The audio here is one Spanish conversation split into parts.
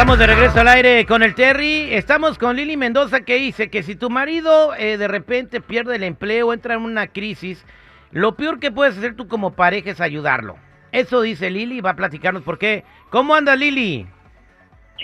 Estamos de regreso al aire con el Terry. Estamos con Lili Mendoza que dice que si tu marido eh, de repente pierde el empleo, entra en una crisis, lo peor que puedes hacer tú como pareja es ayudarlo. Eso dice Lili, va a platicarnos por qué. ¿Cómo anda Lili?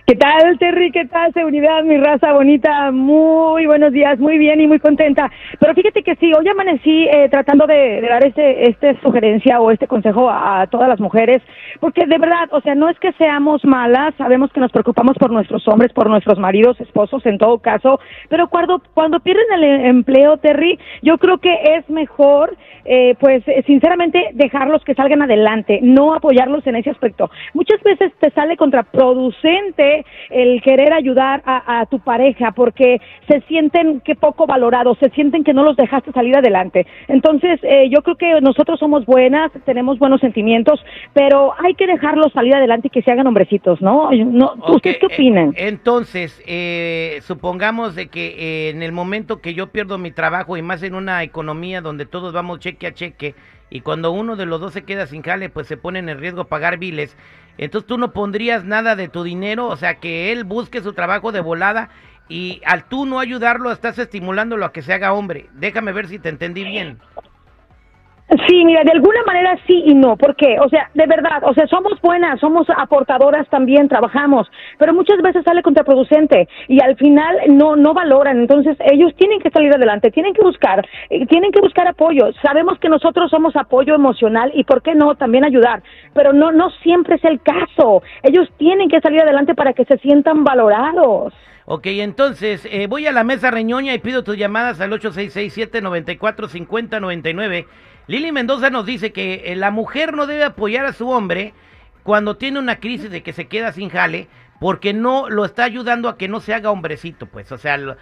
¿Qué tal, Terry? ¿Qué tal, seguridad, mi raza bonita? Muy buenos días, muy bien y muy contenta. Pero fíjate que sí, hoy amanecí eh, tratando de, de dar este, este sugerencia o este consejo a, todas las mujeres, porque de verdad, o sea, no es que seamos malas, sabemos que nos preocupamos por nuestros hombres, por nuestros maridos, esposos, en todo caso, pero cuando, cuando pierden el empleo, Terry, yo creo que es mejor, eh, pues, eh, sinceramente, dejarlos que salgan adelante, no apoyarlos en ese aspecto. Muchas veces te sale contraproducente el querer ayudar a, a tu pareja porque se sienten que poco valorados, se sienten que no los dejaste salir adelante. Entonces, eh, yo creo que nosotros somos buenas, tenemos buenos sentimientos, pero hay que dejarlos salir adelante y que se hagan hombrecitos, ¿no? no ¿Ustedes qué opinan? Eh, entonces, eh, supongamos de que eh, en el momento que yo pierdo mi trabajo y más en una economía donde todos vamos cheque a cheque y cuando uno de los dos se queda sin jale, pues se pone en riesgo pagar biles. Entonces tú no pondrías nada de tu dinero, o sea, que él busque su trabajo de volada y al tú no ayudarlo estás estimulándolo a que se haga hombre. Déjame ver si te entendí bien. Sí, mira, de alguna manera sí y no. ¿Por qué? O sea, de verdad, o sea, somos buenas, somos aportadoras también, trabajamos, pero muchas veces sale contraproducente y al final no no valoran. Entonces, ellos tienen que salir adelante, tienen que buscar, eh, tienen que buscar apoyo. Sabemos que nosotros somos apoyo emocional y por qué no también ayudar, pero no no siempre es el caso. Ellos tienen que salir adelante para que se sientan valorados. Ok, entonces eh, voy a la mesa reñoña y pido tus llamadas al 8667-945099. Lili Mendoza nos dice que eh, la mujer no debe apoyar a su hombre cuando tiene una crisis de que se queda sin jale porque no lo está ayudando a que no se haga hombrecito, pues, o sea, lo,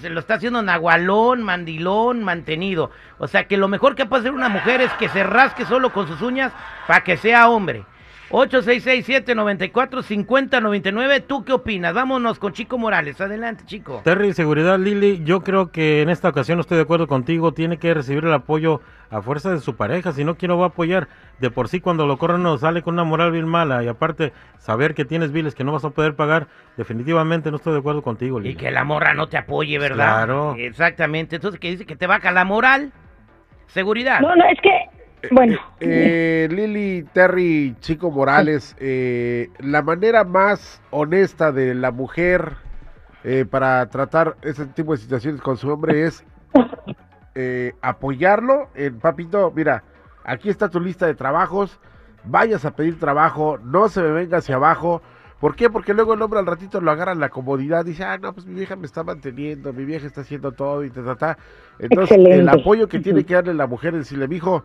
se lo está haciendo nahualón, mandilón, mantenido. O sea, que lo mejor que puede hacer una mujer es que se rasque solo con sus uñas para que sea hombre. 8667-945099, ¿tú qué opinas? Vámonos con Chico Morales, adelante, Chico. Terry, seguridad, Lili, yo creo que en esta ocasión no estoy de acuerdo contigo, tiene que recibir el apoyo a fuerza de su pareja, si no, ¿quién lo va a apoyar? De por sí cuando lo corren nos sale con una moral bien mala y aparte saber que tienes biles que no vas a poder pagar, definitivamente no estoy de acuerdo contigo, Lili. Y que la morra no te apoye, ¿verdad? Claro. Exactamente, entonces que dice que te baja la moral. Seguridad. No, no, es que, bueno. Eh, Lili, Terry, Chico Morales, eh, la manera más honesta de la mujer eh, para tratar ese tipo de situaciones con su hombre es apoyarlo en, papito, mira, aquí está tu lista de trabajos, vayas a pedir trabajo, no se me venga hacia abajo. ¿Por qué? Porque luego el hombre al ratito lo agarra en la comodidad, dice, ah, no, pues mi vieja me está manteniendo, mi vieja está haciendo todo y ta, ta, ta. Entonces, el apoyo que tiene que darle la mujer es decirle, mijo,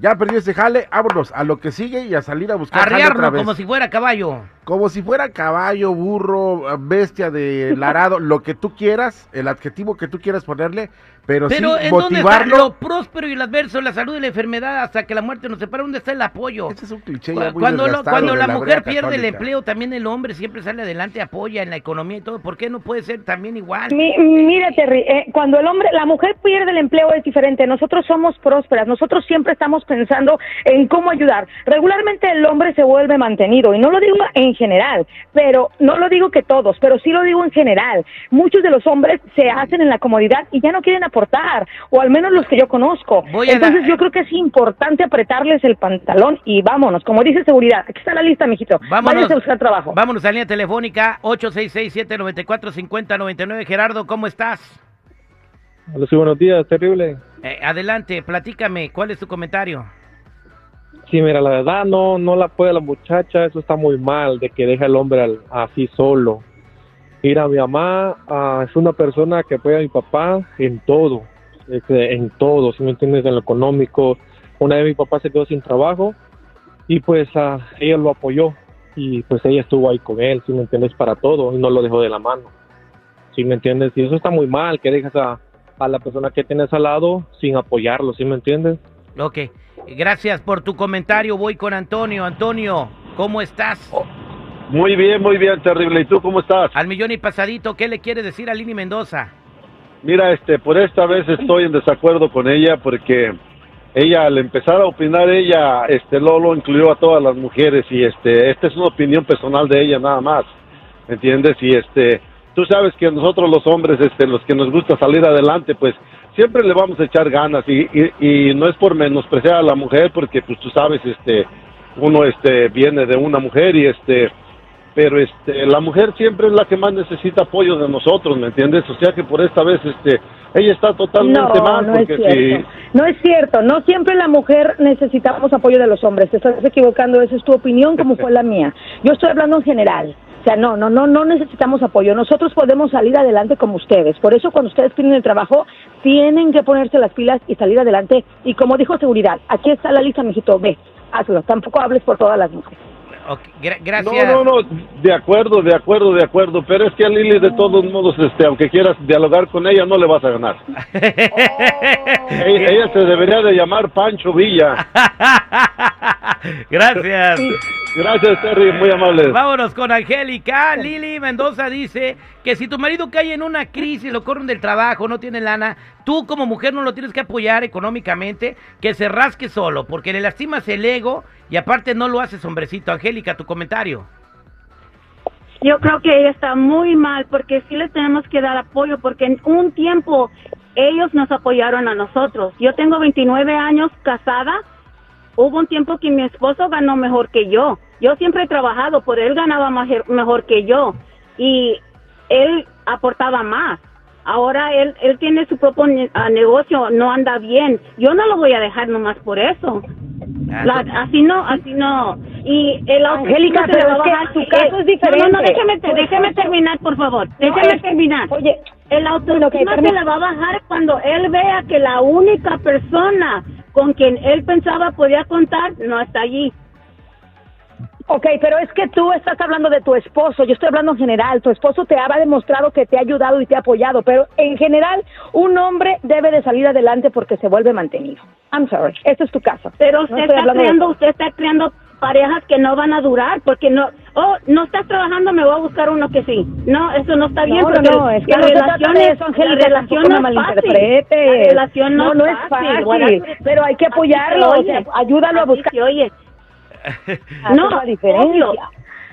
ya perdió ese jale, vámonos a lo que sigue y a salir a buscar jale otra vez. como si fuera caballo. Como si fuera caballo, burro, bestia de larado, lo que tú quieras, el adjetivo que tú quieras ponerle, pero, Pero sí ¿en dónde está motivarlo. lo próspero y el adverso, la salud y la enfermedad hasta que la muerte nos separe? ¿Dónde está el apoyo? Ese es un cliché ya muy Cuando, lo- cuando la la mujer pierde el empleo, también el hombre siempre sale adelante, apoya en la economía y todo. ¿Por qué no puede ser también igual? Mi- mira, Terry, eh, cuando el hombre, la mujer pierde el empleo es diferente. Nosotros somos prósperas. Nosotros siempre estamos pensando en cómo ayudar. Regularmente el hombre se vuelve mantenido y no lo digo en general, pero no lo digo que todos, pero sí lo digo en general. Muchos de los hombres se hacen en la comodidad y ya no quieren aportar, o al menos los que yo conozco. Voy a Entonces yo creo que es importante apretarles el pantalón y vámonos. Como dice seguridad, aquí está la lista, mijito. Vámonos, a buscar trabajo. vámonos a la línea telefónica 866-794-5099. Gerardo, ¿cómo estás? Hola, sí, buenos días, terrible. Eh, adelante, platícame, ¿cuál es tu comentario? Sí, mira, la verdad no no la puede la muchacha, eso está muy mal, de que deja al hombre así solo. Mira, mi mamá ah, es una persona que apoya a mi papá en todo. en todo, si me entiendes, en lo económico. Una vez mi papá se quedó sin trabajo y pues ah, ella lo apoyó y pues ella estuvo ahí con él, si me entiendes, para todo y no lo dejó de la mano. Si me entiendes, y eso está muy mal, que dejas a, a la persona que tienes al lado sin apoyarlo, ¿sí me entiendes? Ok, gracias por tu comentario. Voy con Antonio. Antonio, ¿cómo estás? Muy bien, muy bien, terrible. ¿Y tú cómo estás? Al millón y pasadito, ¿qué le quiere decir a Lini Mendoza? Mira, este, por esta vez estoy en desacuerdo con ella porque ella al empezar a opinar ella, este, Lolo incluyó a todas las mujeres y este, esta es una opinión personal de ella nada más, ¿me entiendes? Y este, tú sabes que nosotros los hombres, este, los que nos gusta salir adelante, pues siempre le vamos a echar ganas y, y, y no es por menospreciar a la mujer porque pues tú sabes, este, uno este viene de una mujer y este pero este la mujer siempre es la que más necesita apoyo de nosotros, ¿me entiendes? O sea que por esta vez este ella está totalmente No, mal no es porque cierto. No es cierto. No siempre la mujer necesitamos apoyo de los hombres. Te estás equivocando. Esa es tu opinión como fue la mía. Yo estoy hablando en general. O sea, no, no, no, no necesitamos apoyo. Nosotros podemos salir adelante como ustedes. Por eso cuando ustedes tienen el trabajo, tienen que ponerse las pilas y salir adelante. Y como dijo seguridad, aquí está la lista, mijito, ve, hazlo. Tampoco hables por todas las mujeres. Gra- gracias. No, no, no, de acuerdo, de acuerdo, de acuerdo, pero es que a Lili de todos modos, este, aunque quieras dialogar con ella, no le vas a ganar. Ella, ella se debería de llamar Pancho Villa. Gracias. Gracias, Terry, muy amable. Vámonos con Angélica. Lili Mendoza dice que si tu marido cae en una crisis, lo corren del trabajo, no tiene lana, tú como mujer no lo tienes que apoyar económicamente, que se rasque solo, porque le lastimas el ego y aparte no lo haces hombrecito. Angélica, tu comentario. Yo creo que ella está muy mal porque sí le tenemos que dar apoyo porque en un tiempo ellos nos apoyaron a nosotros. Yo tengo 29 años casada. Hubo un tiempo que mi esposo ganó mejor que yo. Yo siempre he trabajado, por él ganaba mejor que yo y él aportaba más. Ahora él él tiene su propio ah, negocio, no anda bien. Yo no lo voy a dejar nomás por eso. Ah, La- así no, así no. Y el Angélica, autoestima se le pero va a es que Eh, caso es diferente. No, no, no, déjeme, déjeme terminar, por favor. No, Déjeme es- terminar. Oye, El autoestima ok, se le va a bajar cuando él vea que la única persona con quien él pensaba podía contar no está allí. Ok, pero es que tú estás hablando de tu esposo, yo estoy hablando en general, tu esposo te ha demostrado que te ha ayudado y te ha apoyado, pero en general un hombre debe de salir adelante porque se vuelve mantenido. I'm sorry, este es tu caso. Pero usted está creando, usted está creando parejas que no van a durar porque no, oh, no estás trabajando, me voy a buscar uno que sí. No, eso no está bien No, porque no, es que la no relación es- eso, Angélica, la relación tampoco no. La relación no, es fácil, Bueno, pero hay que apoyarlo, o sea, ayúdalo a buscar. oye. No, es la diferencia. obvio.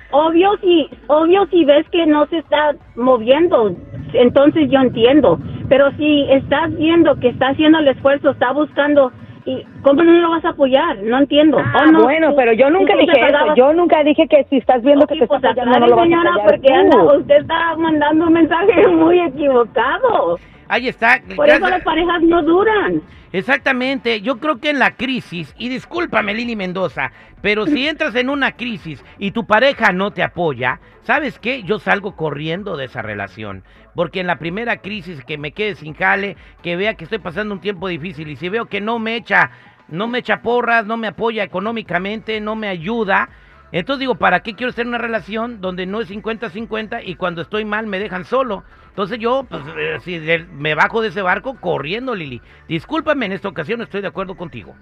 Obvio si, obvio si ves que no se está moviendo, entonces yo entiendo. Pero si estás viendo que está haciendo el esfuerzo, está buscando, y ¿cómo no lo vas a apoyar? No entiendo. Ah, ¿O no? bueno, Tú- pero yo nunca dije eso. Yo nunca dije que si estás viendo que Ok, te está pues apoyando no lo vas a señora, apoyar porque anda, usted está mandando un mensaje muy equivocado. Ahí está. Por eso las parejas no duran. Exactamente, yo creo que en la crisis, y discúlpame Lili Mendoza, pero si entras en una crisis y tu pareja no te apoya, ¿sabes qué? Yo salgo corriendo de esa relación, porque en la primera crisis que me quede sin jale, que vea que estoy pasando un tiempo difícil y si veo que no me echa, no me echa porras, no me apoya económicamente, no me ayuda, entonces digo, ¿para qué quiero estar en una relación donde no es 50-50 y cuando estoy mal me dejan solo? Entonces yo, pues, eh, si me bajo de ese barco corriendo, Lili. Discúlpame, en esta ocasión estoy de acuerdo contigo.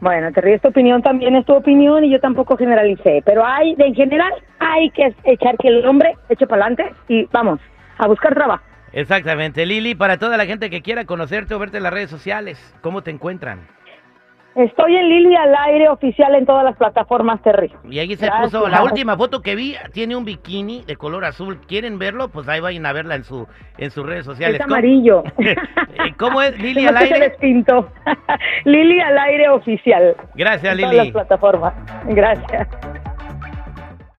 Bueno, te ríes tu opinión también es tu opinión y yo tampoco generalicé, pero hay, en general, hay que echar que el hombre eche para adelante y vamos, a buscar trabajo. Exactamente, Lili, para toda la gente que quiera conocerte o verte en las redes sociales, ¿cómo te encuentran? Estoy en Lili al aire oficial en todas las plataformas, Terry. Y ahí se Gracias. puso, la última foto que vi, tiene un bikini de color azul. ¿Quieren verlo? Pues ahí vayan a verla en su en sus redes sociales. Es ¿Cómo- amarillo. Eh, ¿Cómo es Lili al aire? Lili al aire oficial. Gracias, en todas Lili. las plataformas. Gracias.